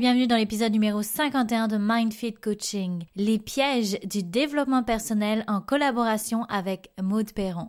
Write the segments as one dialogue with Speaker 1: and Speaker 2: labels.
Speaker 1: Bienvenue dans l'épisode numéro 51 de MindFit Coaching, les pièges du développement personnel en collaboration avec Maud Perron.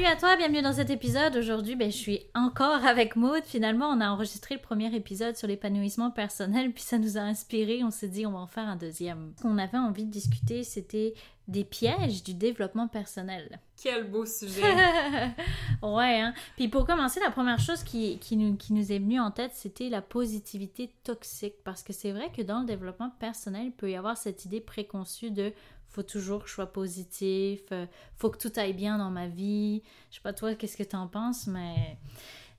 Speaker 1: Salut à toi, bienvenue dans cet épisode. Aujourd'hui, ben, je suis encore avec Maud. Finalement, on a enregistré le premier épisode sur l'épanouissement personnel, puis ça nous a inspiré. On s'est dit, on va en faire un deuxième. Ce qu'on avait envie de discuter, c'était des pièges du développement personnel.
Speaker 2: Quel beau sujet!
Speaker 1: ouais, hein? Puis pour commencer, la première chose qui, qui, nous, qui nous est venue en tête, c'était la positivité toxique. Parce que c'est vrai que dans le développement personnel, il peut y avoir cette idée préconçue de faut toujours que je sois positif, euh, faut que tout aille bien dans ma vie. Je sais pas toi, qu'est-ce que tu en penses, mais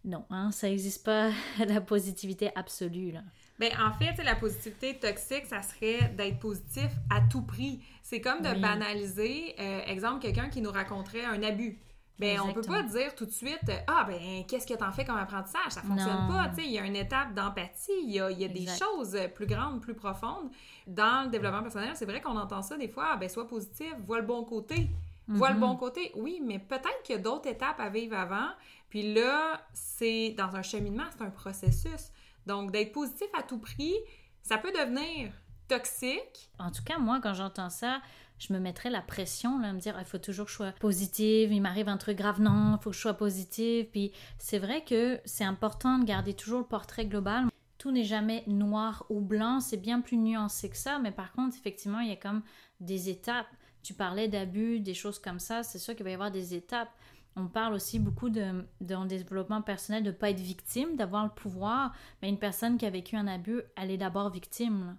Speaker 1: non, hein, ça n'existe pas la positivité absolue. Là.
Speaker 2: Ben, en fait, la positivité toxique, ça serait d'être positif à tout prix. C'est comme de banaliser, euh, exemple, quelqu'un qui nous raconterait un abus. Ben, on peut pas dire tout de suite Ah, ben, qu'est-ce que t'en fais comme apprentissage? Ça fonctionne pas. Tu sais, il y a une étape d'empathie, il y a, y a des choses plus grandes, plus profondes. Dans le développement personnel, c'est vrai qu'on entend ça des fois ah, ben, sois positif, vois le bon côté. Vois le bon mhm. côté. Oui, mais peut-être qu'il y a d'autres étapes à vivre avant. Puis là, c'est dans un cheminement, c'est un processus. Donc, d'être positif à tout prix, ça peut devenir toxique.
Speaker 1: En tout cas, moi, quand j'entends ça, je me mettrais la pression, là, à me dire, il faut toujours que je sois positive, il m'arrive un truc grave, non, il faut que je sois positive. Puis c'est vrai que c'est important de garder toujours le portrait global. Tout n'est jamais noir ou blanc, c'est bien plus nuancé que ça, mais par contre, effectivement, il y a comme des étapes. Tu parlais d'abus, des choses comme ça, c'est sûr qu'il va y avoir des étapes. On parle aussi beaucoup de, dans le développement personnel de ne pas être victime, d'avoir le pouvoir. Mais une personne qui a vécu un abus, elle est d'abord victime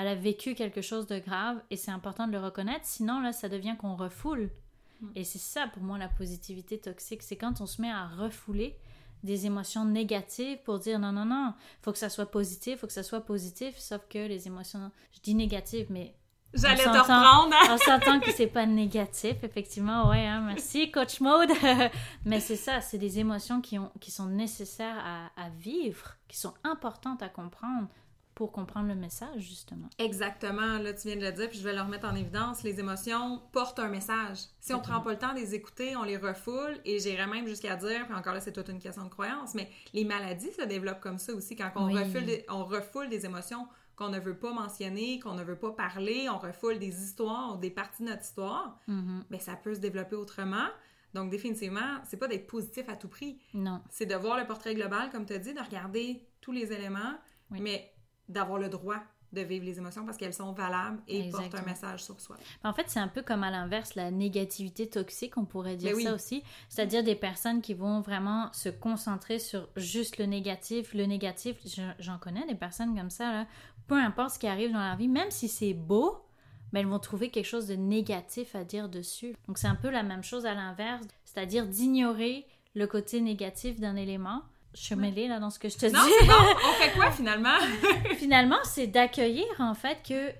Speaker 1: elle a vécu quelque chose de grave et c'est important de le reconnaître, sinon là, ça devient qu'on refoule. Mm. Et c'est ça pour moi la positivité toxique, c'est quand on se met à refouler des émotions négatives pour dire non, non, non, faut que ça soit positif, faut que ça soit positif, sauf que les émotions, je dis négatives, mais
Speaker 2: J'allais te reprendre.
Speaker 1: on s'entend que c'est pas négatif, effectivement. Ouais, hein, merci, Coach Mode. Mais c'est ça, c'est des émotions qui, ont, qui sont nécessaires à, à, vivre, qui sont importantes à comprendre pour comprendre le message, justement.
Speaker 2: Exactement, là, tu viens de le dire, puis je vais le remettre en évidence. Les émotions portent un message. Si on prend pas le temps de les écouter, on les refoule, et j'irais même jusqu'à dire, puis encore là, c'est toute une question de croyance, mais les maladies se développent comme ça aussi, quand on, refoule, des, on refoule des émotions qu'on ne veut pas mentionner, qu'on ne veut pas parler, on refoule des histoires, des parties de notre histoire, mais mm-hmm. ben, ça peut se développer autrement. Donc, définitivement, c'est pas d'être positif à tout prix.
Speaker 1: Non.
Speaker 2: C'est de voir le portrait global, comme tu as dit, de regarder tous les éléments, mais d'avoir le droit de vivre les émotions parce qu'elles sont valables et portent un message sur soi.
Speaker 1: En fait, c'est un peu comme à l'inverse, la négativité toxique, on pourrait dire ben ça aussi. C'est-à-dire des personnes qui vont vraiment se concentrer sur juste le négatif. Le négatif, j'en connais des personnes comme ça, là. peu importe ce qui arrive dans la vie, même si c'est beau, mais ben, elles vont trouver quelque chose de négatif à dire dessus. Donc c'est un peu la même chose à l'inverse, c'est-à-dire d'ignorer le côté négatif d'un élément je suis mêlée là dans ce que je te dis.
Speaker 2: Non, c'est bon. On fait quoi finalement?
Speaker 1: finalement, c'est d'accueillir en fait que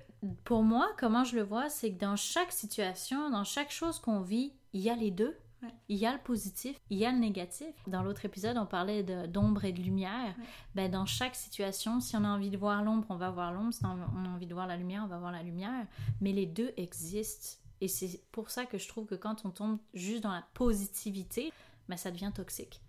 Speaker 1: pour moi, comment je le vois, c'est que dans chaque situation, dans chaque chose qu'on vit, il y a les deux. Il y a le positif, il y a le négatif. Dans l'autre épisode, on parlait d'ombre et de lumière. Ben, dans chaque situation, si on a envie de voir l'ombre, on va voir l'ombre. Si on a envie de voir la lumière, on va voir la lumière. Mais les deux existent. Et c'est pour ça que je trouve que quand on tombe juste dans la positivité, ben, ça devient toxique.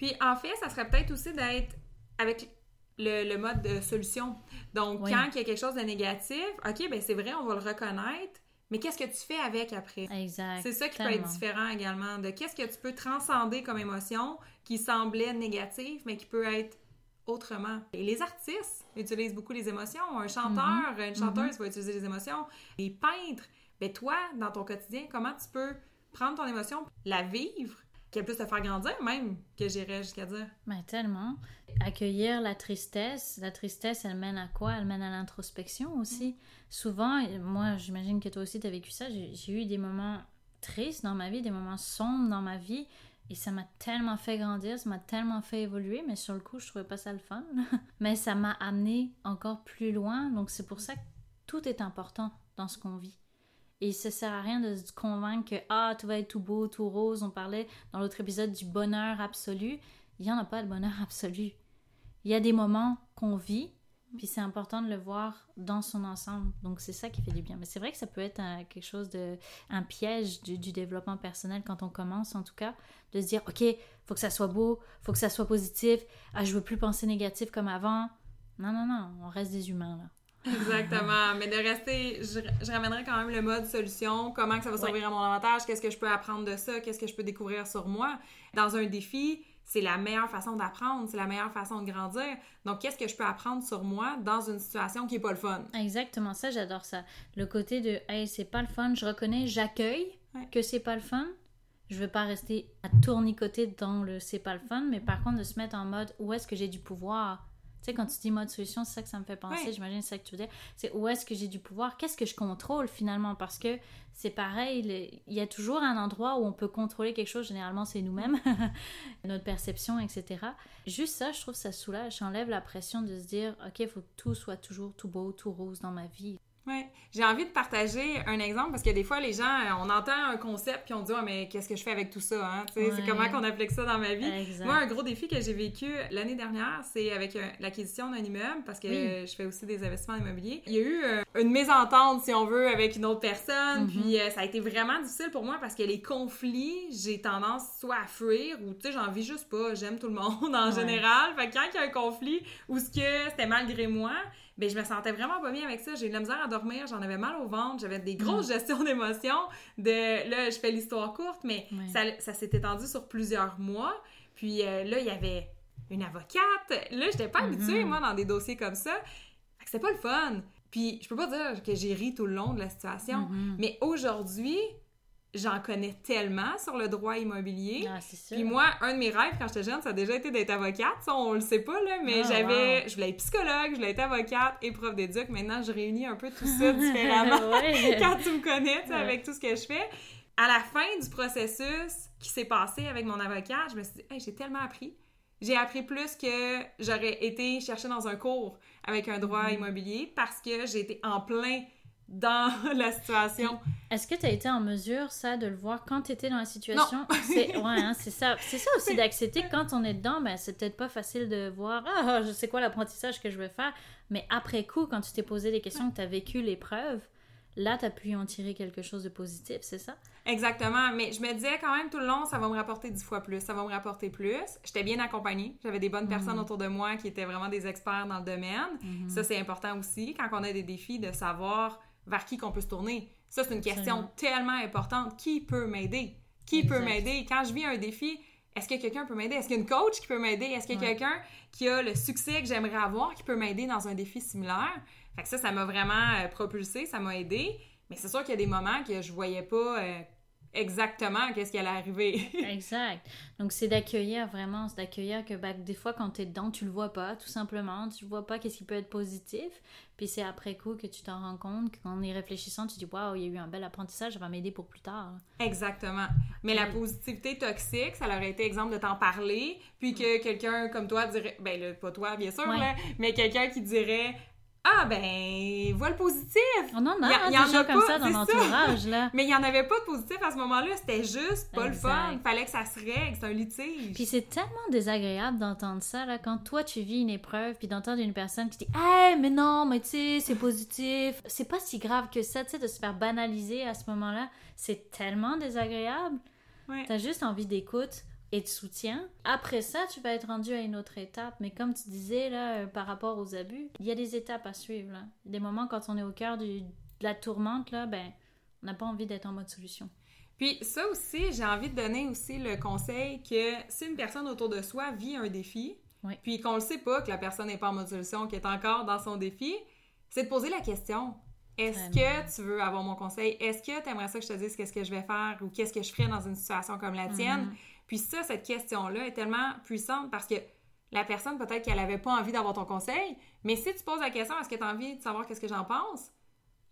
Speaker 2: Puis en fait, ça serait peut-être aussi d'être avec le, mode de solution. Donc, quand il y a quelque chose de négatif, OK, ben c'est vrai, on va le reconnaître, mais qu'est-ce que tu fais avec après?
Speaker 1: Exact.
Speaker 2: C'est ça qui peut être différent également, de qu'est-ce que tu peux transcender comme émotion qui semblait négative, mais qui peut être autrement. Et les artistes utilisent beaucoup les émotions. Un chanteur, mm-hmm. une chanteuse mm-hmm. va utiliser les émotions. Les peintres, ben toi, dans ton quotidien, comment tu peux prendre ton émotion, la vivre, qu'elle puisse te faire grandir même, que j'irais jusqu'à dire.
Speaker 1: Ben, tellement. Accueillir la tristesse, la tristesse, elle mène à quoi? Elle mène à l'introspection aussi. Souvent, moi, j'imagine que toi aussi, tu as vécu ça, j'ai eu des moments tristes dans ma vie, des moments sombres dans ma vie, et ça m'a tellement fait grandir, ça m'a tellement fait évoluer, mais sur le coup, je trouvais pas ça le fun. mais ça m'a amené encore plus loin, donc c'est pour ça que tout est important dans ce qu'on vit. Et ça sert à rien de se convaincre que ah, tout va être tout beau, tout rose. On parlait dans l'autre épisode du bonheur absolu. Il n'y en a pas de bonheur absolu. Il y a des moments qu'on vit, puis c'est important de le voir dans son ensemble. Donc c'est ça qui fait du bien. Mais c'est vrai que ça peut être quelque chose de un piège du, développement personnel quand on commence en tout cas de se dire ok faut que ça soit beau, faut que ça soit positif. Ah je veux plus penser négatif comme avant. Non non non, on reste des humains là.
Speaker 2: Exactement. Mais de rester, je, ramènerais quand même le mode solution, comment que ça va servir à mon avantage, qu'est-ce que je peux apprendre de ça, qu'est-ce que je peux découvrir sur moi? Dans un défi, c'est la meilleure façon d'apprendre, c'est la meilleure façon de grandir. Donc, qu'est-ce que je peux apprendre sur moi dans une situation qui est pas le fun?
Speaker 1: Exactement, ça, j'adore ça. Le côté de, hey, c'est pas le fun, je reconnais, j'accueille que c'est pas le fun. Je veux pas rester à tournicoter dans le c'est pas le fun, mais par contre de se mettre en mode où est-ce que j'ai du pouvoir? Sais, quand tu dis mode solution, c'est ça que ça me fait penser, j'imagine c'est ça que tu veux dire. C'est où est-ce que j'ai du pouvoir, qu'est-ce que je contrôle finalement, parce que c'est pareil, il y a toujours un endroit où on peut contrôler quelque chose, généralement c'est nous-mêmes, notre perception, etc. Juste ça, je trouve ça soulage, j'enlève la pression de se dire, ok, il faut que tout soit toujours tout beau, tout rose dans ma vie.
Speaker 2: Oui. J'ai envie de partager un exemple parce que des fois, les gens, euh, on entend un concept puis on dit, oh, mais qu'est-ce que je fais avec tout ça? Hein? C'est comment qu'on applique ça dans ma vie? Moi, un gros défi que j'ai vécu l'année dernière, c'est avec euh, l'acquisition d'un immeuble parce que je fais aussi des investissements immobiliers. Il y a eu euh, une mésentente, si on veut, avec une autre personne. Mm-hmm. Puis ça a été vraiment difficile pour moi parce que les conflits, j'ai tendance soit à fuir ou, tu sais, j'en vis juste pas. J'aime tout le monde en général. Fait que quand il y a un conflit ou ce que c'était malgré moi, ben, je me sentais vraiment pas bien avec ça. J'ai eu de la misère à dormir, j'en avais mal au ventre, j'avais des grosses mm. gestions d'émotions. De, là, je fais l'histoire courte, mais ça, ça s'est étendu sur plusieurs mois. Puis euh, là, il y avait une avocate. Là, j'étais pas habituée, mm-hmm. moi, dans des dossiers comme ça. C'était pas le fun. Puis je peux pas dire que j'ai ri tout le long de la situation, mm-hmm. mais aujourd'hui, j'en connais tellement sur le droit immobilier. Ah, Puis moi, un de mes rêves quand j'étais jeune, ça a déjà été d'être avocate. Ça, on le sait pas, là, mais ah, j'avais... Je voulais être psychologue, je voulais être avocate et prof d'éduc. Maintenant, je réunis un peu tout ça différemment quand tu me connais, avec tout ce que je fais. À la fin du processus qui s'est passé avec mon avocate, je me suis dit, hey, j'ai tellement appris. J'ai appris plus que j'aurais été chercher dans un cours avec un droit mm-hmm. immobilier parce que j'ai été en plein dans la situation.
Speaker 1: Est-ce que tu as été en mesure, ça, de le voir quand tu étais dans la situation? C'est ouais, hein, ça. C'est ça aussi d'accepter que quand on est dedans, ben, c'est peut-être pas facile de voir Ah, je sais quoi l'apprentissage que je vais faire. Mais après coup, quand tu t'es posé des questions, que tu as vécu l'épreuve, là, tu as pu en tirer quelque chose de positif, c'est ça?
Speaker 2: Exactement. Mais je me disais quand même tout le long, ça va me rapporter dix fois plus, ça va me rapporter plus. J'étais bien accompagnée. J'avais des bonnes personnes mhm. autour de moi qui étaient vraiment des experts dans le domaine. Mhm. Ça, c'est important aussi quand on a des défis de savoir vers qui qu'on peut se tourner. Ça, c'est une question tellement importante. Qui peut m'aider? Qui peut m'aider? Quand je vis un défi, est-ce que quelqu'un peut m'aider? Est-ce qu'il y a une coach qui peut m'aider? Est-ce qu'il y a quelqu'un qui a le succès que j'aimerais avoir qui peut m'aider dans un défi similaire? Fait que ça, ça m'a vraiment euh, propulsé, ça m'a aidé. Mais c'est sûr qu'il y a des moments que je voyais pas euh, exactement qu'est-ce qui allait arriver.
Speaker 1: exact. Donc c'est d'accueillir vraiment, c'est d'accueillir que bah, des fois quand tu es dedans, tu le vois pas, tout simplement, tu vois pas qu'est-ce qui peut être positif, puis c'est après coup que tu t'en rends compte, qu'en y réfléchissant, tu dis waouh, il y a eu un bel apprentissage, ça va m'aider pour plus tard.
Speaker 2: Exactement. Mais la positivité toxique, ça aurait été exemple de t'en parler, puis que quelqu'un comme toi dirait, ben pas toi bien sûr, mais quelqu'un qui dirait ah ben, vois le positif.
Speaker 1: On en a, il y, en a comme ça dans l'entourage là.
Speaker 2: Mais il y en avait pas de positif à ce moment-là, c'était juste pas le fun, il fallait que ça se règle, c'est un litige.
Speaker 1: Puis c'est tellement désagréable d'entendre ça là quand toi tu vis une épreuve puis d'entendre une personne qui dit "Hey, mais non, mais tu sais, c'est positif." C'est pas si grave que ça, tu sais de se faire banaliser à ce moment-là, c'est tellement désagréable. Ouais. T'as juste envie d'écoute et de soutien. Après ça, tu vas être rendu à une autre étape. Mais comme tu disais, là, euh, par rapport aux abus, il y a des étapes à suivre. Là. Des moments quand on est au cœur de la tourmente, là, ben, on n'a pas envie d'être en mode solution.
Speaker 2: Puis ça aussi, j'ai envie de donner aussi le conseil que si une personne autour de soi vit un défi, puis qu'on ne sait pas que la personne n'est pas en mode solution, qu'elle est encore dans son défi, c'est de poser la question. Est-ce que tu veux avoir mon conseil? Est-ce que tu aimerais ça que je te dise qu'est-ce que je vais faire ou qu'est-ce que je ferais dans une situation comme la tienne? Mhm. Puis ça, cette question-là est tellement puissante parce que la personne, peut-être qu'elle n'avait pas envie d'avoir ton conseil, mais si tu poses la question, est-ce que tu as envie de savoir qu'est-ce que j'en pense?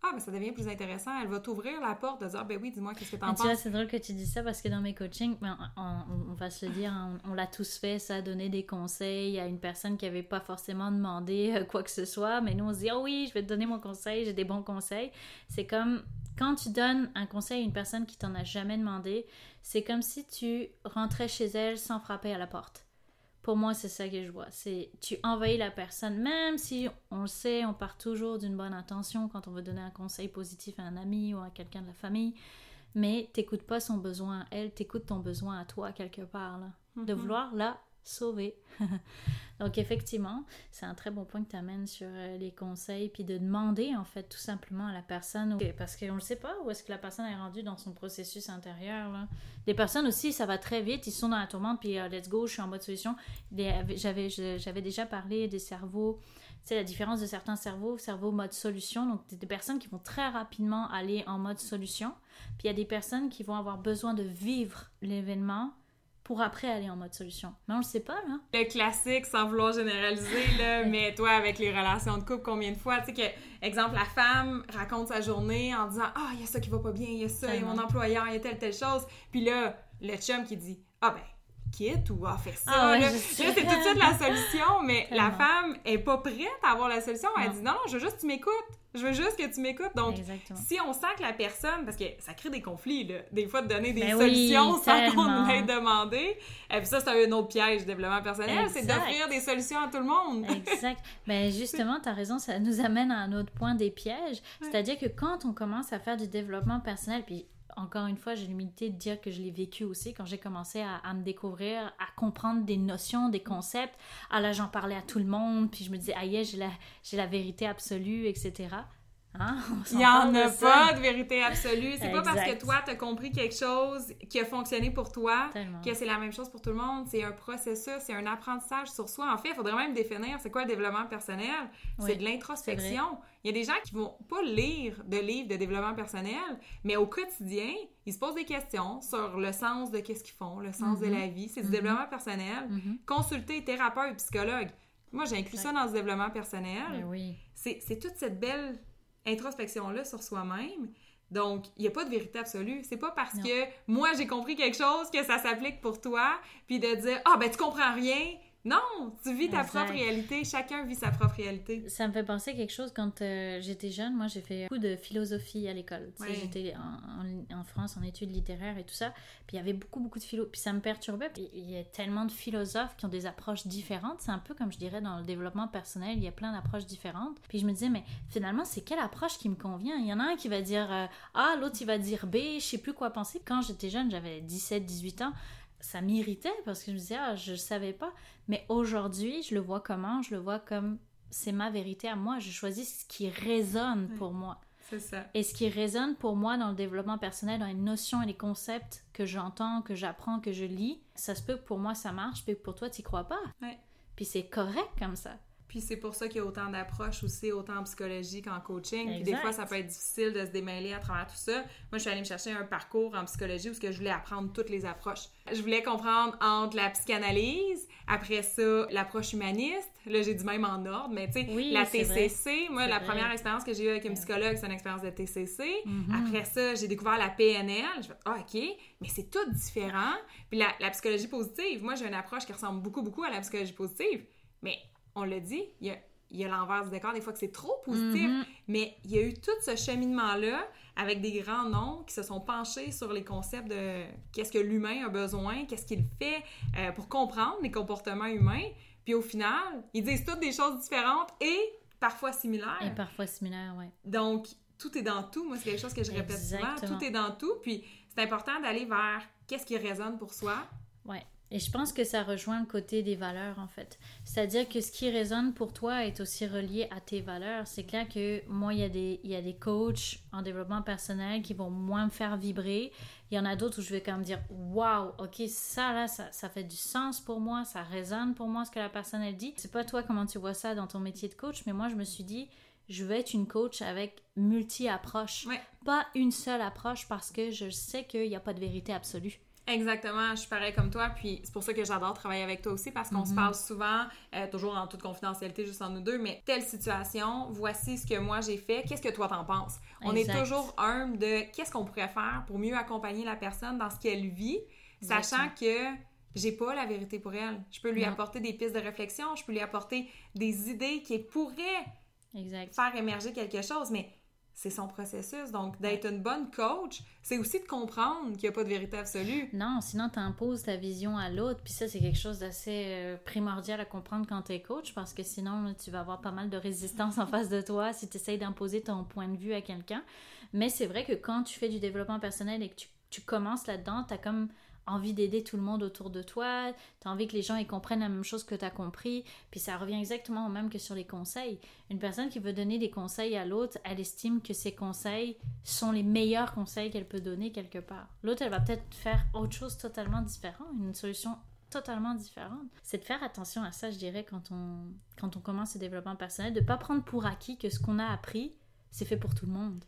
Speaker 2: Ah, mais ça devient plus intéressant. Elle va t'ouvrir la porte de dire, ben oui, dis-moi, qu'est-ce que t'en penses? Tu vois,
Speaker 1: c'est drôle que tu dis ça parce que dans mes coachings, ben, on, va se le dire, on, l'a tous fait, ça, donner des conseils à une personne qui n'avait pas forcément demandé euh, quoi que ce soit, mais nous, on se dit, oh oui, je vais te donner mon conseil, j'ai des bons conseils. C'est comme quand tu donnes un conseil à une personne qui t'en a jamais demandé, c'est comme si tu rentrais chez elle sans frapper à la porte. Pour moi, c'est ça que je vois. C'est tu envahis la personne, même si on le sait, on part toujours d'une bonne intention quand on veut donner un conseil positif à un ami ou à quelqu'un de la famille. Mais t'écoutes pas son besoin à elle, t'écoutes ton besoin à toi quelque part. Là. De mhm. vouloir la sauver. Donc effectivement, c'est un très bon point que tu amènes sur euh, les conseils, puis de demander en fait tout simplement à la personne, parce qu'on ne sait pas où est-ce que la personne est rendue dans son processus intérieur. Les personnes aussi, ça va très vite, ils sont dans la tourmente, puis euh, let's go, je suis en mode solution. J'avais, j'avais déjà parlé des cerveaux, tu sais, la différence de certains cerveaux, cerveau mode solution, donc des personnes qui vont très rapidement aller en mode solution, puis il y a des personnes qui vont avoir besoin de vivre l'événement pour après aller en mode solution. Mais on le sait pas, là.
Speaker 2: Le classique, sans vouloir généraliser, là, mais toi, avec les relations de couple, combien de fois, tu sais, que, exemple, la femme raconte sa journée en disant Ah, il y a ça qui va pas bien, il y a ça, il y a mon employeur, il y a telle, telle chose. Puis là, le chum qui dit Ah, ben, quitte ou ah, fais ça. Ah là, c'est tout de suite la solution, mais la femme est pas prête à avoir la solution. Elle dit non, non, je veux juste que tu m'écoutes. Je veux juste que tu m'écoutes. Donc, si on sent que la personne, parce que ça crée des conflits, là, des fois de donner des ben solutions sans qu'on l'ait demandé. Et puis ça, c'est un autre piège de développement personnel, c'est d'offrir des solutions à tout le monde.
Speaker 1: exact. Ben justement, tu as raison, ça nous amène à un autre point des pièges. C'est-à-dire que quand on commence à faire du développement personnel, puis encore une fois, j'ai l'humilité de dire que je l'ai vécu aussi quand j'ai commencé à, me découvrir, à comprendre des notions, des concepts. Ah là, j'en parlais à tout le monde, puis je me disais, j'ai la, j'ai la vérité absolue, etc.
Speaker 2: Hein? Il n'y en a pas de vérité absolue. C'est pas parce que toi, tu as compris quelque chose qui a fonctionné pour toi que c'est la même chose pour tout le monde. C'est un processus, c'est un apprentissage sur soi. En fait, il faudrait même définir c'est quoi le développement personnel. c'est de l'introspection. Il y a des gens qui vont pas lire de livres de développement personnel, mais au quotidien, ils se posent des questions sur le sens de qu'est-ce qu'ils font, le sens de mm-hmm. la vie. C'est du mm-hmm. développement personnel. Mm-hmm. Consulter thérapeute, psychologue. Moi, j'ai inclus ça dans ce développement personnel.
Speaker 1: Ben oui.
Speaker 2: C'est toute cette belle introspection-là sur soi-même. Donc, il n'y a pas de vérité absolue. C'est pas parce que moi j'ai compris quelque chose que ça s'applique pour toi, puis de dire Ah, ben tu comprends rien, non, tu vis ta propre réalité. Chacun vit sa propre réalité.
Speaker 1: Ça me fait penser quelque chose quand euh, j'étais jeune. Moi, j'ai fait beaucoup de philosophie à l'école. J'étais en, France en études littéraires et tout ça. Puis il y avait beaucoup, beaucoup de philo. Puis ça me perturbait. Il y a tellement de philosophes qui ont des approches différentes. C'est un peu comme je dirais dans le développement personnel. Il y a plein d'approches différentes. Puis je me disais, mais finalement, c'est quelle approche qui me convient? Il y en a un qui va dire euh, A, l'autre il va dire B. Je sais plus quoi penser. Quand j'étais jeune, j'avais 17, 18 ans ça m'irritait parce que je me disais, ah, je ne savais pas. Mais aujourd'hui, je le vois comment? Je le vois comme c'est ma vérité à moi. Je choisis ce qui résonne pour moi.
Speaker 2: C'est ça.
Speaker 1: Et ce qui résonne pour moi dans le développement personnel, dans les notions et les concepts que j'entends, que j'apprends, que je lis, ça se peut que pour moi ça marche, puis que pour toi tu crois pas.
Speaker 2: Ouais.
Speaker 1: Puis c'est correct comme ça.
Speaker 2: Puis c'est pour ça qu'il y a autant d'approches aussi, autant en psychologie qu'en coaching. Puis des fois, ça peut être difficile de se démêler à travers tout ça. Moi, je suis allée me chercher un parcours en psychologie où je voulais apprendre toutes les approches. Je voulais comprendre entre la psychanalyse, après ça, l'approche humaniste. Là, j'ai dit même en ordre, mais tu sais, la TCC. Moi, la première expérience que j'ai eue avec un psychologue, c'est une expérience de TCC. Mm-hmm. Après ça, j'ai découvert la PNL. Je fais, ah, OK, mais c'est tout différent. Puis la, la psychologie positive, moi, j'ai une approche qui ressemble beaucoup, beaucoup à la psychologie positive. Mais on l'a dit, il y a, l'envers du décor, des fois que c'est trop positif, mm-hmm. mais il y a eu tout ce cheminement-là avec des grands noms qui se sont penchés sur les concepts de qu'est-ce que l'humain a besoin, qu'est-ce qu'il fait euh, pour comprendre les comportements humains. Puis au final, ils disent toutes des choses différentes et parfois similaires.
Speaker 1: Et parfois similaires, oui.
Speaker 2: Donc, tout est dans tout. Moi, c'est quelque chose que je répète souvent. Tout est dans tout. Puis c'est important d'aller vers qu'est-ce qui résonne pour soi.
Speaker 1: Ouais. Et je pense que ça rejoint le côté des valeurs, en fait. C'est-à-dire que ce qui résonne pour toi est aussi relié à tes valeurs. C'est clair que moi, il y, a des, il y a des coachs en développement personnel qui vont moins me faire vibrer. Il y en a d'autres où je vais quand même dire Waouh, ok, ça là, ça, ça, fait du sens pour moi, ça résonne pour moi ce que la personne elle dit. C'est pas toi comment tu vois ça dans ton métier de coach, mais moi, je me suis dit je veux être une coach avec multi-approches. Pas une seule approche parce que je sais qu'il n'y a pas de vérité absolue.
Speaker 2: Exactement, je suis pareil comme toi, puis c'est pour ça que j'adore travailler avec toi aussi, parce qu'on se mhm. parle souvent, euh, toujours en toute confidentialité, juste en nous deux, mais telle situation, voici ce que moi j'ai fait, qu'est-ce que toi t'en penses? On est toujours humble de qu'est-ce qu'on pourrait faire pour mieux accompagner la personne dans ce qu'elle vit, sachant que j'ai pas la vérité pour elle. Je peux lui apporter des pistes de réflexion, je peux lui apporter des idées qui pourraient faire émerger quelque chose, mais c'est son processus. Donc, d'être une bonne coach, c'est aussi de comprendre qu'il n'y a pas de vérité absolue.
Speaker 1: Non, sinon, tu imposes ta vision à l'autre. Puis ça, c'est quelque chose d'assez euh, primordial à comprendre quand tu es coach, parce que sinon, tu vas avoir pas mal de résistance en face de toi si tu essayes d'imposer ton point de vue à quelqu'un. Mais c'est vrai que quand tu fais du développement personnel et que tu, tu commences là-dedans, tu as comme envie d'aider tout le monde autour de toi, tu as envie que les gens ils comprennent la même chose que tu as compris, puis ça revient exactement au même que sur les conseils. Une personne qui veut donner des conseils à l'autre, elle estime que ses conseils sont les meilleurs conseils qu'elle peut donner quelque part. L'autre, elle va peut-être faire autre chose totalement différent, une solution totalement différente. C'est de faire attention à ça, je dirais, quand on, quand on commence le développement personnel, de ne pas prendre pour acquis que ce qu'on a appris, c'est fait pour tout le monde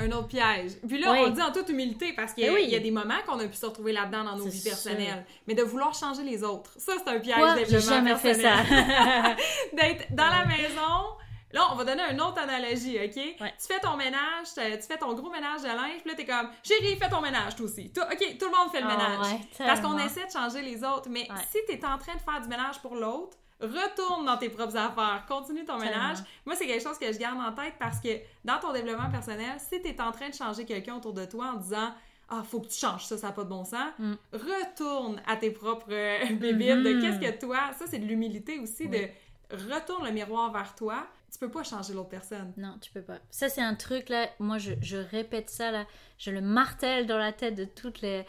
Speaker 2: un autre piège. Puis là, on le dit en toute humilité parce qu'il y, eh y, a des moments qu'on a pu se retrouver là-dedans dans nos vies personnelles. Mais de vouloir changer les autres, ça, c'est un piège
Speaker 1: J'ai jamais fait ça.
Speaker 2: D'être dans la maison. Là, on va donner une autre analogie, OK? Tu fais ton ménage, tu fais ton gros ménage de linge, puis là, t'es comme, chérie, fais ton ménage, toi aussi. OK, tout le monde fait le ah ménage. parce qu'on essaie de changer les autres. Mais si t'es en train de faire du ménage pour l'autre, retourne dans tes propres affaires, continue ton ménage. Moi, c'est quelque chose que je garde en tête parce que dans ton développement personnel, si tu es en train de changer quelqu'un autour de toi en disant ah, faut que tu changes ça, ça n'a pas de bon sens. Mm. Retourne à tes propres bébés de mm-hmm. qu'est-ce que toi, ça c'est de l'humilité aussi, de retourne le miroir vers toi. Tu peux pas changer l'autre personne.
Speaker 1: Non, tu peux pas. Ça c'est un truc là, moi je, je, répète ça là, je le martèle dans la tête de tous les,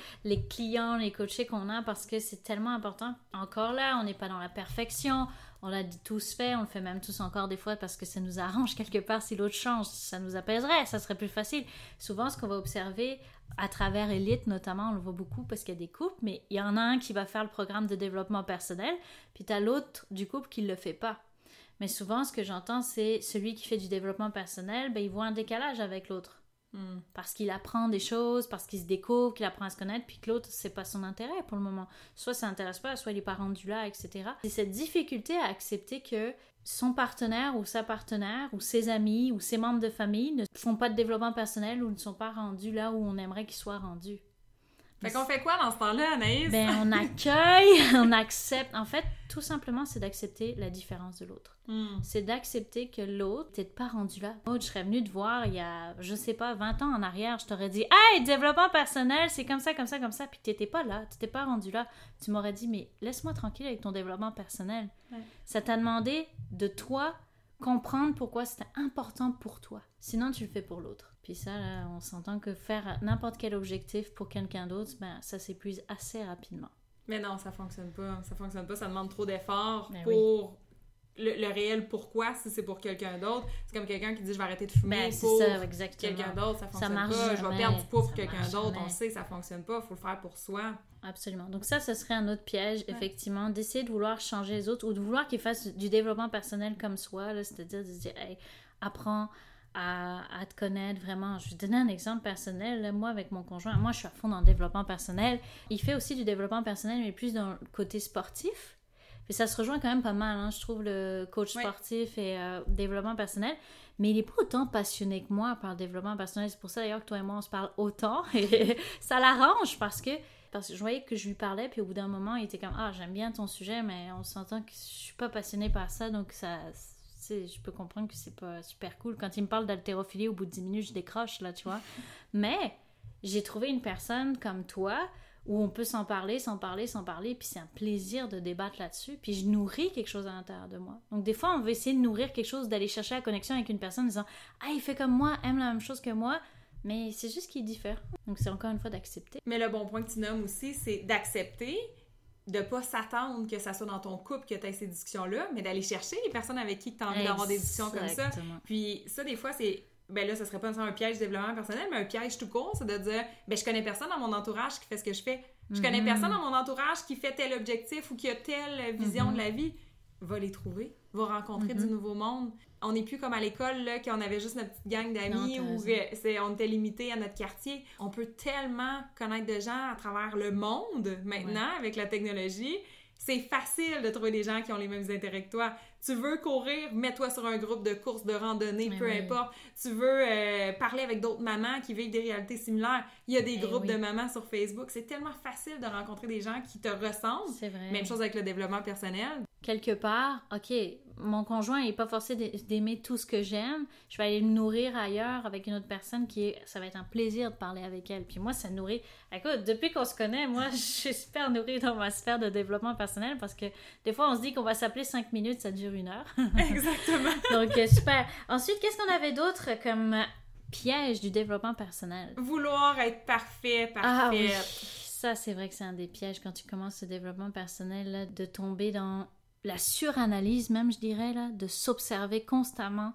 Speaker 1: clients, les coachés qu'on a parce que c'est tellement important. Encore là, on n'est pas dans la perfection, on l'a tous fait, on le fait même tous encore des fois parce que ça nous arrange quelque part si l'autre change, ça nous apaiserait, ça serait plus facile. Souvent, ce qu'on va observer à travers Elite, notamment, on le voit beaucoup parce qu'il y a des couples, mais il y en a un qui va faire le programme de développement personnel, puis tu as l'autre du couple qui ne le fait pas. Mais souvent, ce que j'entends, c'est celui qui fait du développement personnel, ben, il voit un décalage avec l'autre. Hmm. Parce qu'il apprend des choses, parce qu'il se découvre, qu'il apprend à se connaître, puis que l'autre, c'est pas son intérêt pour le moment. Soit ça n'intéresse pas, soit il est pas rendu là, etc. C'est cette difficulté à accepter que son partenaire ou sa partenaire ou ses amis ou ses membres de famille ne font pas de développement personnel ou ne sont pas rendus là où on aimerait qu'ils soient rendus.
Speaker 2: Fait qu'on fait quoi dans ce temps-là, Anaïs?
Speaker 1: Ben, on accueille, on accepte. En fait, tout simplement, c'est d'accepter la différence de l'autre. Hmm. C'est d'accepter que l'autre t'es pas rendu là. Moi, je serais venue te voir il y a, je sais pas, 20 ans en arrière, je t'aurais dit Hey, développement personnel, c'est comme ça, comme ça, comme ça, puis t'étais pas là, t'étais pas rendu là. Tu m'aurais dit Mais laisse-moi tranquille avec ton développement personnel. Ça t'a demandé de toi comprendre pourquoi c'était important pour toi. Sinon, tu le fais pour l'autre. Puis ça, là, on s'entend que faire n'importe quel objectif pour quelqu'un d'autre, ben, ça s'épuise assez rapidement.
Speaker 2: Mais non, ça fonctionne pas. Ça fonctionne pas. Ça demande trop d'efforts ben pour le, réel pourquoi si c'est pour quelqu'un d'autre. C'est comme quelqu'un qui dit je vais arrêter de fumer ben, pour quelqu'un d'autre. Ça fonctionne pas. Je vais perdre du poids pour quelqu'un d'autre. On sait ça fonctionne pas. Il faut le faire pour soi.
Speaker 1: Absolument. Donc ça, ce serait un autre piège, effectivement, d'essayer de vouloir changer les autres ou de vouloir qu'ils fassent du développement personnel comme soi. C'est-à-dire de se dire, hey, apprends à, te connaître vraiment. Je vais te donner un exemple personnel. moi, avec mon conjoint, moi, je suis à fond dans le développement personnel. Il fait aussi du développement personnel, mais plus dans le côté sportif. Puis ça se rejoint quand même pas mal, hein, je trouve, le coach sportif et euh, développement personnel. Mais il est pas autant passionné que moi par le développement personnel. C'est pour ça d'ailleurs que toi et moi, on se parle autant. Et ça l'arrange parce que, parce que je voyais que je lui parlais, puis au bout d'un moment, il était comme Ah, j'aime bien ton sujet, mais on s'entend que je suis pas passionné par ça, donc ça je peux comprendre que c'est pas super cool. Quand il me parle d'haltérophilie, au bout de 10 minutes, je décroche, là, tu vois. Mais j'ai trouvé une personne comme toi où on peut s'en parler, s'en parler, s'en parler, puis c'est un plaisir de débattre là-dessus, puis je nourris quelque chose à l'intérieur de moi. Donc des fois, on veut essayer de nourrir quelque chose, d'aller chercher la connexion avec une personne en disant « Ah, il fait comme moi, aime la même chose que moi », mais c'est juste qu'il diffère. Donc c'est encore une fois d'accepter.
Speaker 2: Mais le bon point que tu nommes aussi, c'est d'accepter, de pas s'attendre que ça soit dans ton couple que tu aies ces discussions-là, mais d'aller chercher les personnes avec qui tu as envie d'avoir des discussions comme ça. Puis ça, des fois, c'est. Ben là, ça serait pas un piège de développement personnel, mais un piège tout court, c'est de dire ben je connais personne dans mon entourage qui fait ce que je fais. Je connais mhm. personne dans mon entourage qui fait tel objectif ou qui a telle vision mhm. de la vie. va les trouver, va rencontrer du mhm. nouveau monde. On n'est plus comme à l'école, là, qu'on avait juste notre petite gang d'amis ou on était limité à notre quartier. On peut tellement connaître de gens à travers le monde maintenant avec la technologie c'est facile de trouver des gens qui ont les mêmes intérêts que toi. Tu veux courir, mets-toi sur un groupe de courses, de randonnée, peu importe. Tu veux euh, parler avec d'autres mamans qui vivent des réalités similaires. Il y a des groupes de mamans sur Facebook. C'est tellement facile de rencontrer des gens qui te ressemblent. C'est vrai. Même chose avec le développement personnel
Speaker 1: quelque part, OK, mon conjoint n'est pas forcé d'aimer tout ce que j'aime, je vais aller me nourrir ailleurs avec une autre personne qui est, ça va être un plaisir de parler avec elle. Puis moi, ça nourrit. Écoute, depuis qu'on se connaît, moi, je suis super nourrie dans ma sphère de développement personnel parce que des fois, on se dit qu'on va s'appeler cinq minutes, ça dure une heure.
Speaker 2: Exactement.
Speaker 1: Donc, euh, super. Ensuite, qu'est-ce qu'on avait d'autre comme piège du développement personnel?
Speaker 2: Vouloir être parfait, ah parfait.
Speaker 1: Ça, c'est vrai que c'est un des pièges quand tu commences ce développement personnel, de tomber dans la suranalyse même, je dirais, là, de s'observer constamment,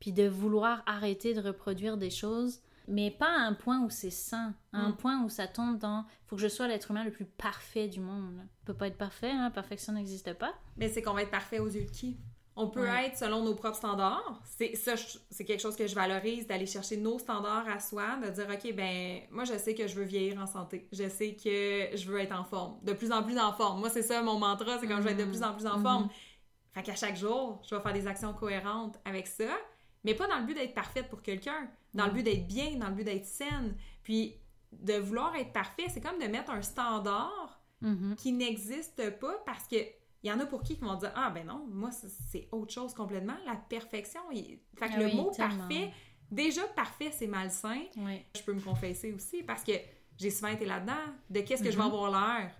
Speaker 1: puis de vouloir arrêter de reproduire des choses, mais pas à un point où c'est sain, à un mm. point où ça tombe dans « faut que je sois l'être humain le plus parfait du monde ». On peut pas être parfait, hein, perfection n'existe pas.
Speaker 2: Mais c'est qu'on va être parfait aux yeux de qui? On peut être selon nos propres standards. C'est ça, c'est quelque chose que je valorise d'aller chercher nos standards à soi, de dire ok ben moi je sais que je veux vieillir en santé, je sais que je veux être en forme, de plus en plus en forme. Moi c'est ça mon mantra, c'est comme je vais être de plus en plus en forme. Mm-hmm. Fait qu'à chaque jour, je vais faire des actions cohérentes avec ça, mais pas dans le but d'être parfaite pour quelqu'un, dans le but d'être bien, dans le but d'être saine. Puis de vouloir être parfait, c'est comme de mettre un standard mm-hmm. qui n'existe pas parce que il y en a pour qui qui vont dire Ah, ben non, moi, c'est autre chose complètement. La perfection. Fait que ah le mot parfait, déjà parfait, c'est malsain. Je peux me confesser aussi parce que j'ai souvent été là-dedans. De qu'est-ce que je vais mm-hmm. avoir l'air?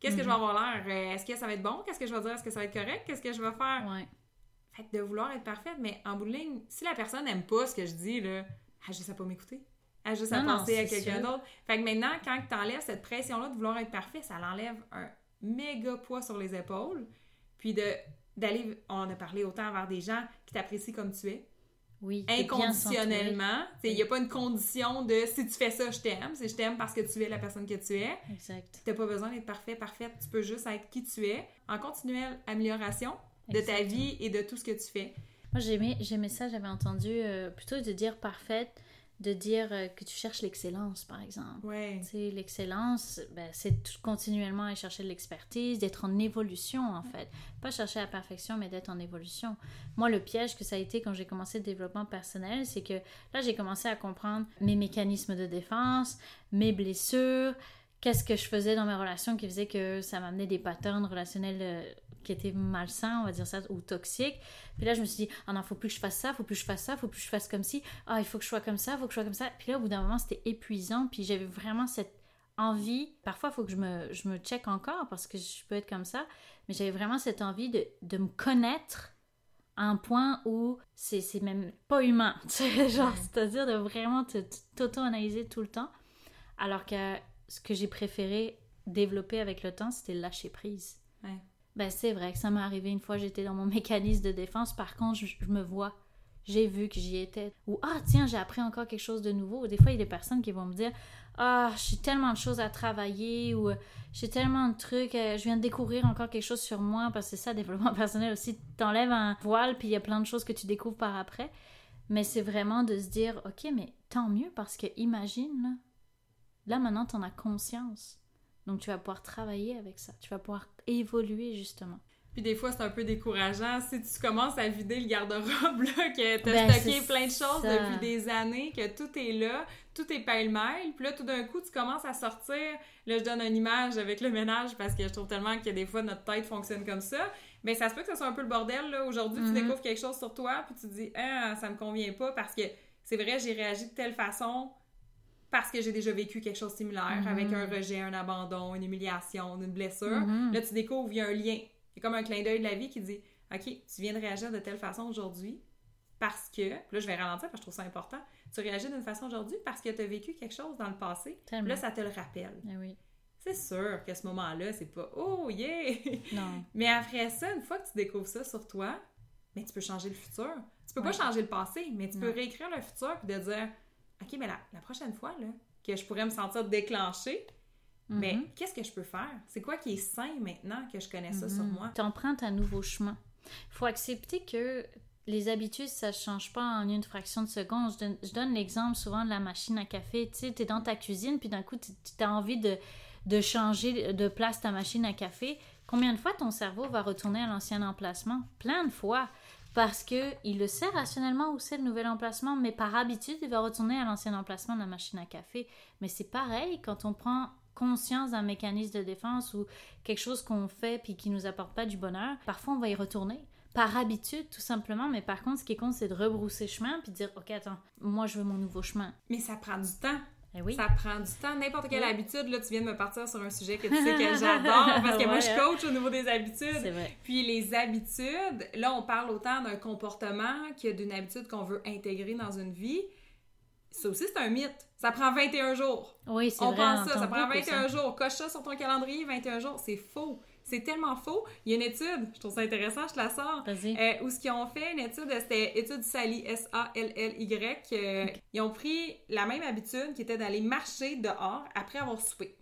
Speaker 2: Qu'est-ce que je vais mm-hmm. avoir l'air? Euh, Est-ce que ça va être bon? Qu'est-ce que je vais dire? Est-ce que ça va être correct? Qu'est-ce que je vais faire? Fait que de vouloir être parfaite, mais en bout de ligne, si la personne n'aime pas ce que je dis, là, elle juste à pas m'écouter. Elle juste à penser à quelqu'un d'autre. Fait que maintenant, quand tu enlèves cette pression-là de vouloir être parfait, ça l'enlève un méga poids sur les épaules, puis de d'aller, on a parlé autant envers des gens qui t'apprécient comme tu es.
Speaker 1: Oui.
Speaker 2: Inconditionnellement. Il n'y a pas une condition de si tu fais ça, je t'aime. C'est je t'aime parce que tu es la personne que tu es.
Speaker 1: Exact.
Speaker 2: Tu n'as pas besoin d'être parfait, parfaite. Tu peux juste être qui tu es en continuelle amélioration de ta vie et de tout ce que tu fais.
Speaker 1: Moi, j'aimais ça, j'avais entendu euh, plutôt de dire parfaite de dire euh, que tu cherches l'excellence, par exemple.
Speaker 2: Ouais.
Speaker 1: L'excellence, ben, c'est continuellement aller chercher de l'expertise, d'être en évolution, en fait. Pas chercher la perfection, mais d'être en évolution. Moi, le piège que ça a été quand j'ai commencé le développement personnel, c'est que là, j'ai commencé à comprendre mes mécanismes de défense, mes blessures, qu'est-ce que je faisais dans mes relations qui faisait que ça m'amenait des patterns relationnels euh, qui étaient malsains, on va dire ça, ou toxiques. Puis là, je me suis dit, ah non, faut plus que je fasse ça, faut plus que je fasse ça, faut plus que je fasse comme ci, ah, il faut que je sois comme ça, faut que je sois comme ça. Puis là, au bout d'un moment, c'était épuisant, puis j'avais vraiment cette envie, parfois, il faut que je me, je me check encore parce que je peux être comme ça, mais j'avais vraiment cette envie de, de me connaître à un point où c'est même pas humain, genre, c'est-à-dire de vraiment t'auto-analyser tout le temps, alors que ce que j'ai préféré développer avec le temps, c'était lâcher prise.
Speaker 2: Ouais.
Speaker 1: Ben, c'est vrai que ça m'est arrivé une fois, j'étais dans mon mécanisme de défense. Par contre, je, me vois. J'ai vu que j'y étais. Ou, ah, tiens, j'ai appris encore quelque chose de nouveau. Des fois, il y a des personnes qui vont me dire, ah, j'ai tellement de choses à travailler ou j'ai tellement de trucs, euh, je viens de découvrir encore quelque chose sur moi parce que c'est ça, développement personnel aussi. T'enlèves un voile, puis il y a plein de choses que tu découvres par après. Mais c'est vraiment de se dire, ok, mais tant mieux parce que imagine, là, là maintenant, t'en as conscience. Donc tu vas pouvoir travailler avec ça, tu vas pouvoir évoluer justement.
Speaker 2: Puis des fois, c'est un peu décourageant si tu commences à vider le garde-robe, là, que t'as ben, stocké plein de choses depuis des années, que tout est là, tout est pêle-mêle. Puis là, tout d'un coup, tu commences à sortir. Là, je donne une image avec le ménage parce que je trouve tellement que des fois, notre tête fonctionne comme ça. Mais ça se peut que ce soit un peu le bordel, là. Aujourd'hui, tu mm-hmm. découvres quelque chose sur toi, puis tu te dis, ah, ça me convient pas parce que c'est vrai, j'ai réagi de telle façon parce que j'ai déjà vécu quelque chose de similaire avec un mhm. rejet, un abandon, une humiliation, une blessure. Mhm. Là, tu découvres, il y a un lien. C'est comme un clin d'œil de la vie qui dit OK, tu viens de réagir de telle façon aujourd'hui parce que. Là, je vais ralentir parce que je trouve ça important. Tu réagis d'une façon aujourd'hui parce que tu as vécu quelque chose dans le passé. Là, ça te le rappelle.
Speaker 1: Eh oui.
Speaker 2: C'est sûr qu'à ce moment-là, c'est pas Oh yeah!
Speaker 1: Non.
Speaker 2: mais après ça, une fois que tu découvres ça sur toi, mais tu peux changer le futur. Tu peux pas changer le passé, mais tu peux réécrire le futur et de dire OK, mais la, prochaine fois, là, que je pourrais me sentir déclenchée, Mais mhm. qu'est-ce que je peux faire? C'est quoi qui est sain maintenant que je connais ça sur mhm. moi?
Speaker 1: Tu empruntes un nouveau chemin. Il faut accepter que les habitudes, ça ne change pas en une fraction de seconde. Je donne, l'exemple souvent de la machine à café. Tu sais, es dans ta cuisine, puis d'un coup, tu as envie de, de changer de place ta machine à café. Combien de fois ton cerveau va retourner à l'ancien emplacement? Plein de fois parce qu'il le sait rationnellement où c'est le nouvel emplacement, mais par habitude, il va retourner à l'ancien emplacement de la machine à café. Mais c'est pareil quand on prend conscience d'un mécanisme de défense ou quelque chose qu'on fait puis qui nous apporte pas du bonheur, parfois on va y retourner par habitude tout simplement, mais par contre ce qui compte c'est de rebrousser chemin puis de dire OK attends, moi je veux mon nouveau chemin.
Speaker 2: Mais ça prend du temps. Eh oui. Ça prend du temps. N'importe quelle habitude, là, tu viens de me partir sur un sujet que tu sais que j'adore parce que moi, je coach au niveau des habitudes. Vrai. Puis les habitudes, là, on parle autant d'un comportement que d'une habitude qu'on veut intégrer dans une vie. Ça aussi, c'est un mythe. Ça prend 21 jours.
Speaker 1: Oui, c'est vrai. On pense
Speaker 2: ça, ça prend 21 jours. Coche ça sur ton calendrier, 21 jours. C'est faux. C'est tellement faux. Il y a une étude, je trouve ça intéressant, je te la sors, euh, où ce qu'ils ont fait, une étude, c'était étude Sally, S-A-L-L-Y. Euh, ils ont pris la même habitude qui était d'aller marcher dehors après avoir soupé.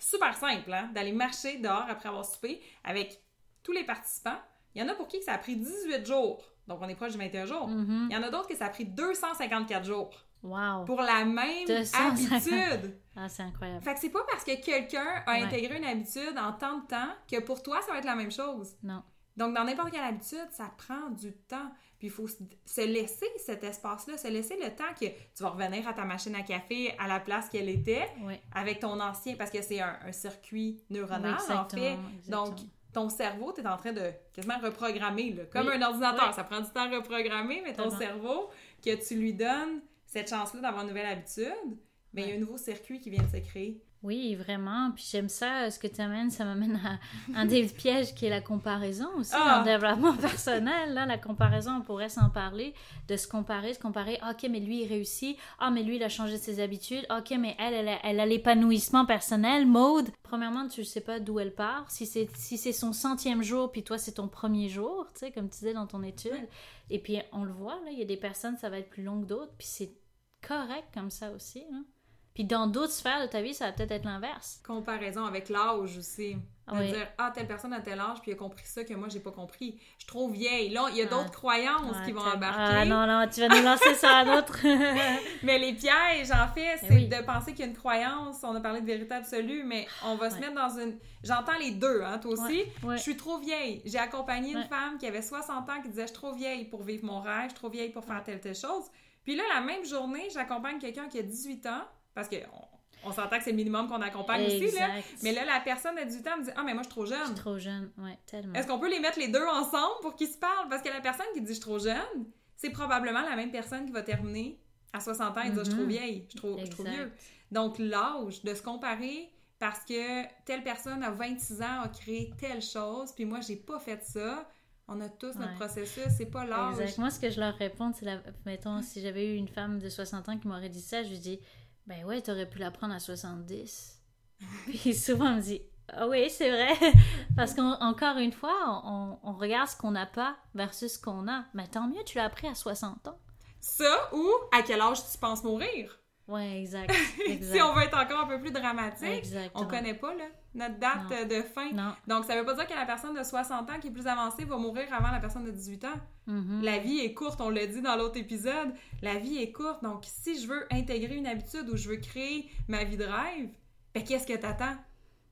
Speaker 2: Super simple, hein? D'aller marcher dehors après avoir soupé avec tous les participants. Il y en a pour qui ça a pris 18 jours. Donc, on est proche de 21 jours. Mm-hmm. Il y en a d'autres que ça a pris 254 jours.
Speaker 1: Wow.
Speaker 2: Pour la même habitude.
Speaker 1: Ah, c'est incroyable.
Speaker 2: Fait que c'est pas parce que quelqu'un a intégré une habitude en tant de temps que pour toi, ça va être la même chose.
Speaker 1: Non.
Speaker 2: Donc, dans n'importe quelle habitude, ça prend du temps. Puis, il faut se laisser cet espace-là, se laisser le temps que tu vas revenir à ta machine à café à la place qu'elle était avec ton ancien, parce que c'est un, circuit neuronal, en fait. Donc, ton cerveau, tu es en train de quasiment reprogrammer, comme un ordinateur. Ça prend du temps à reprogrammer, mais ton cerveau, que tu lui donnes cette chance-là d'avoir une nouvelle habitude, mais il y a un nouveau circuit qui vient de se créer.
Speaker 1: Oui, vraiment. Puis j'aime ça, ce que tu amènes, ça m'amène à un des pièges qui est la comparaison aussi ah! en développement personnel. Là, la comparaison, on pourrait s'en parler, de se comparer, se comparer. Ah, ok, mais lui, il réussit. Ah, mais lui, il a changé ses habitudes. Ok, mais elle, elle, elle a l'épanouissement personnel. Mode. Premièrement, tu ne sais pas d'où elle part. Si c'est si c'est son centième jour, puis toi, c'est ton premier jour, tu sais, comme tu disais dans ton étude. Et puis, on le voit, là, il y a des personnes, ça va être plus long que d'autres. Puis c'est correct comme ça aussi. Hein. Puis dans d'autres sphères de ta vie, ça va peut-être être, l'inverse.
Speaker 2: Comparaison avec l'âge aussi. De dire, ah, telle personne a tel âge, puis il a compris ça que moi, j'ai pas compris. Je suis trop vieille. Là, il y a d'autres ah. croyances qui vont embarquer. Ah
Speaker 1: non, non, tu vas nous lancer ça à d'autres.
Speaker 2: mais les pièges, en fait, c'est de penser qu'il y a une croyance. On a parlé de vérité absolue, mais on va se mettre dans une. J'entends les deux, hein, toi aussi. Je suis trop vieille. J'ai accompagné une femme qui avait 60 ans qui disait, je suis trop vieille pour vivre mon rêve, je suis trop vieille pour faire telle, telle chose. Puis là, la même journée, j'accompagne quelqu'un qui a 18 ans, parce qu'on on, s'entend que c'est le minimum qu'on accompagne aussi, là. Mais là, la personne a 18 ans me dit Ah, mais moi, je suis trop jeune. Je
Speaker 1: suis trop jeune, ouais, tellement.
Speaker 2: Est-ce qu'on peut les mettre les deux ensemble pour qu'ils se parlent? Parce que la personne qui dit Je suis trop jeune, c'est probablement la même personne qui va terminer à 60 ans et dire Je suis trop mm-hmm. vieille, je suis trop, vieux. Donc, l'âge, de se comparer parce que telle personne à 26 ans a créé telle chose, puis moi, j'ai pas fait ça on a tous notre processus, c'est pas l'âge. Exact.
Speaker 1: Moi, ce que je leur réponds, c'est, la... mettons, si j'avais eu une femme de 60 ans qui m'aurait dit ça, je lui dis, ben ouais, t'aurais pu la prendre à 70. Puis souvent, on me dit, ah oui, c'est vrai. Parce qu'encore une fois, on, on regarde ce qu'on n'a pas versus ce qu'on a. Mais tant mieux, tu l'as appris à 60 ans.
Speaker 2: Ça ou à quel âge tu penses mourir?
Speaker 1: Ouais, exact.
Speaker 2: si on veut être encore un peu plus dramatique, on connaît pas là, notre date de fin. Donc, ça veut pas dire que la personne de 60 ans qui est plus avancée va mourir avant la personne de 18 ans. Mm-hmm. La vie est courte, on l'a dit dans l'autre épisode. La vie est courte. Donc, si je veux intégrer une habitude ou je veux créer ma vie de rêve, ben, qu'est-ce que t'attends?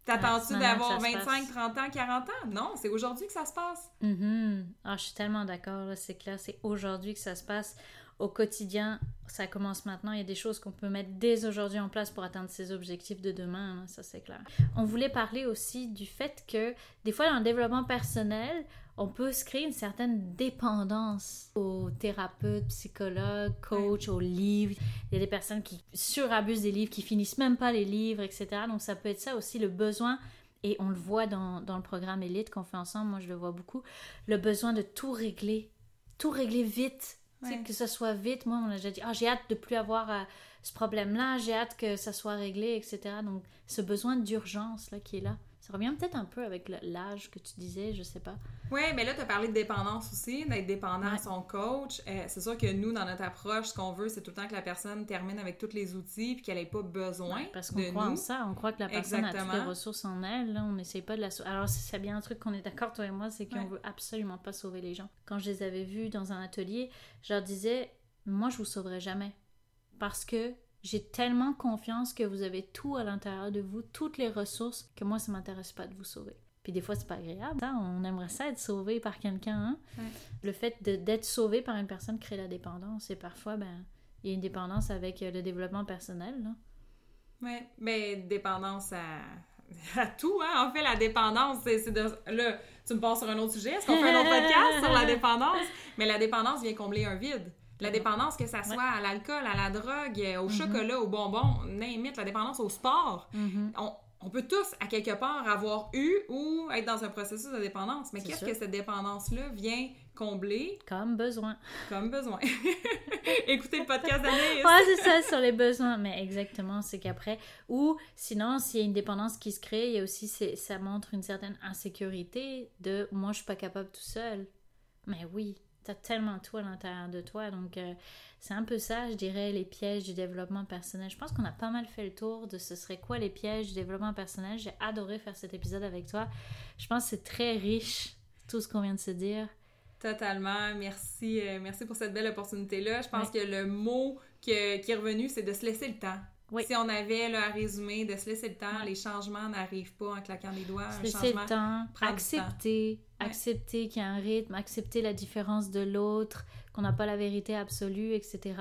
Speaker 2: T'attends-tu d'avoir 25, 30 ans, 40 ans? Non, c'est aujourd'hui que ça se passe.
Speaker 1: Mm-hmm. Ah, je suis tellement d'accord, c'est clair, c'est aujourd'hui que ça se passe au quotidien, ça commence maintenant. Il y a des choses qu'on peut mettre dès aujourd'hui en place pour atteindre ses objectifs de demain, hein, ça c'est clair. On voulait parler aussi du fait que des fois dans le développement personnel, on peut se créer une certaine dépendance aux thérapeutes, psychologues, coachs, aux livres. Il y a des personnes qui surabusent des livres, qui finissent même pas les livres, etc. Donc ça peut être ça aussi, le besoin et on le voit dans, dans le programme Elite qu'on fait ensemble, moi je le vois beaucoup, le besoin de tout régler, tout régler vite, que ce soit vite. Moi, on a déjà dit, ah, j'ai hâte de plus avoir euh, ce problème-là, j'ai hâte que ça soit réglé, etc. Donc, ce besoin d'urgence là qui est là, Ça revient peut-être un peu avec l'âge que tu disais, je sais pas.
Speaker 2: Oui, mais là, tu as parlé de dépendance aussi, d'être dépendant à son coach. Euh, c'est sûr que nous, dans notre approche, ce qu'on veut, c'est tout le temps que la personne termine avec tous les outils puis qu'elle n'ait pas besoin.
Speaker 1: parce qu'on croit en ça, on croit que la personne a toutes les ressources en elle. Là, on n'essaye pas de la Alors, c'est bien un truc qu'on est d'accord, toi et moi, c'est qu'on veut absolument pas sauver les gens. Quand je les avais vus dans un atelier, je leur disais, moi, je vous sauverai jamais. Parce que j'ai tellement confiance que vous avez tout à l'intérieur de vous, toutes les ressources, que moi, ça m'intéresse pas de vous sauver. Puis des fois, c'est pas agréable. Hein. On aimerait ça être sauvé par quelqu'un. Hein. Le fait d'être sauvé par une personne crée la dépendance. Et parfois, ben, il y a une dépendance avec euh, le développement personnel.
Speaker 2: Oui, mais dépendance à, à tout, hein. En fait, la dépendance, c'est de... Là, tu me passes sur un autre sujet. Est-ce qu'on fait un autre podcast sur la dépendance? Mais la dépendance vient combler un vide. La dépendance, que ça soit à l'alcool, à la drogue, au mm-hmm. chocolat, au bonbon, n'importe la dépendance au sport. Mm-hmm. on, on peut tous, à quelque part, avoir eu ou être dans un processus de dépendance. Mais qu'est-ce que cette dépendance-là vient combler?
Speaker 1: Comme besoin.
Speaker 2: Comme besoin. Écoutez le podcast d'Anaïs.
Speaker 1: ouais, c'est ça, sur les besoins. Mais exactement, c'est qu'après... Ou sinon, s'il y a une dépendance qui se crée, il y a aussi... Ça montre une certaine insécurité de « moi, je suis pas capable tout seul ». Mais oui, t'as tellement tout à l'intérieur de toi, donc... Euh, c'est un peu ça, je dirais, les pièges du développement personnel. Je pense qu'on a pas mal fait le tour de ce serait quoi les pièges du développement personnel. J'ai adoré faire cet épisode avec toi. Je pense que c'est très riche, tout ce qu'on vient de se dire.
Speaker 2: Totalement. Merci, euh, merci pour cette belle opportunité-là. Je pense que le mot qui est revenu, c'est de se laisser le temps. Si on avait là, à résumer, de se laisser le temps, les changements n'arrivent pas en claquant des doigts.
Speaker 1: Se laisser le temps, accepter, accepter qu'il y a un rythme, accepter la différence de l'autre, qu'on n'a pas la vérité absolue, etc.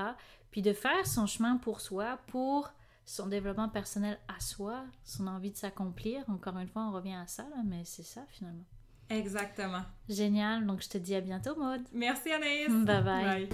Speaker 1: Puis de faire son chemin pour soi, pour son développement personnel à soi, son envie de s'accomplir. Encore une fois, on revient à ça, mais c'est ça finalement.
Speaker 2: Exactement.
Speaker 1: Génial. Donc, je te dis à bientôt, Maude.
Speaker 2: Merci, Anaïs.
Speaker 1: bye. bye.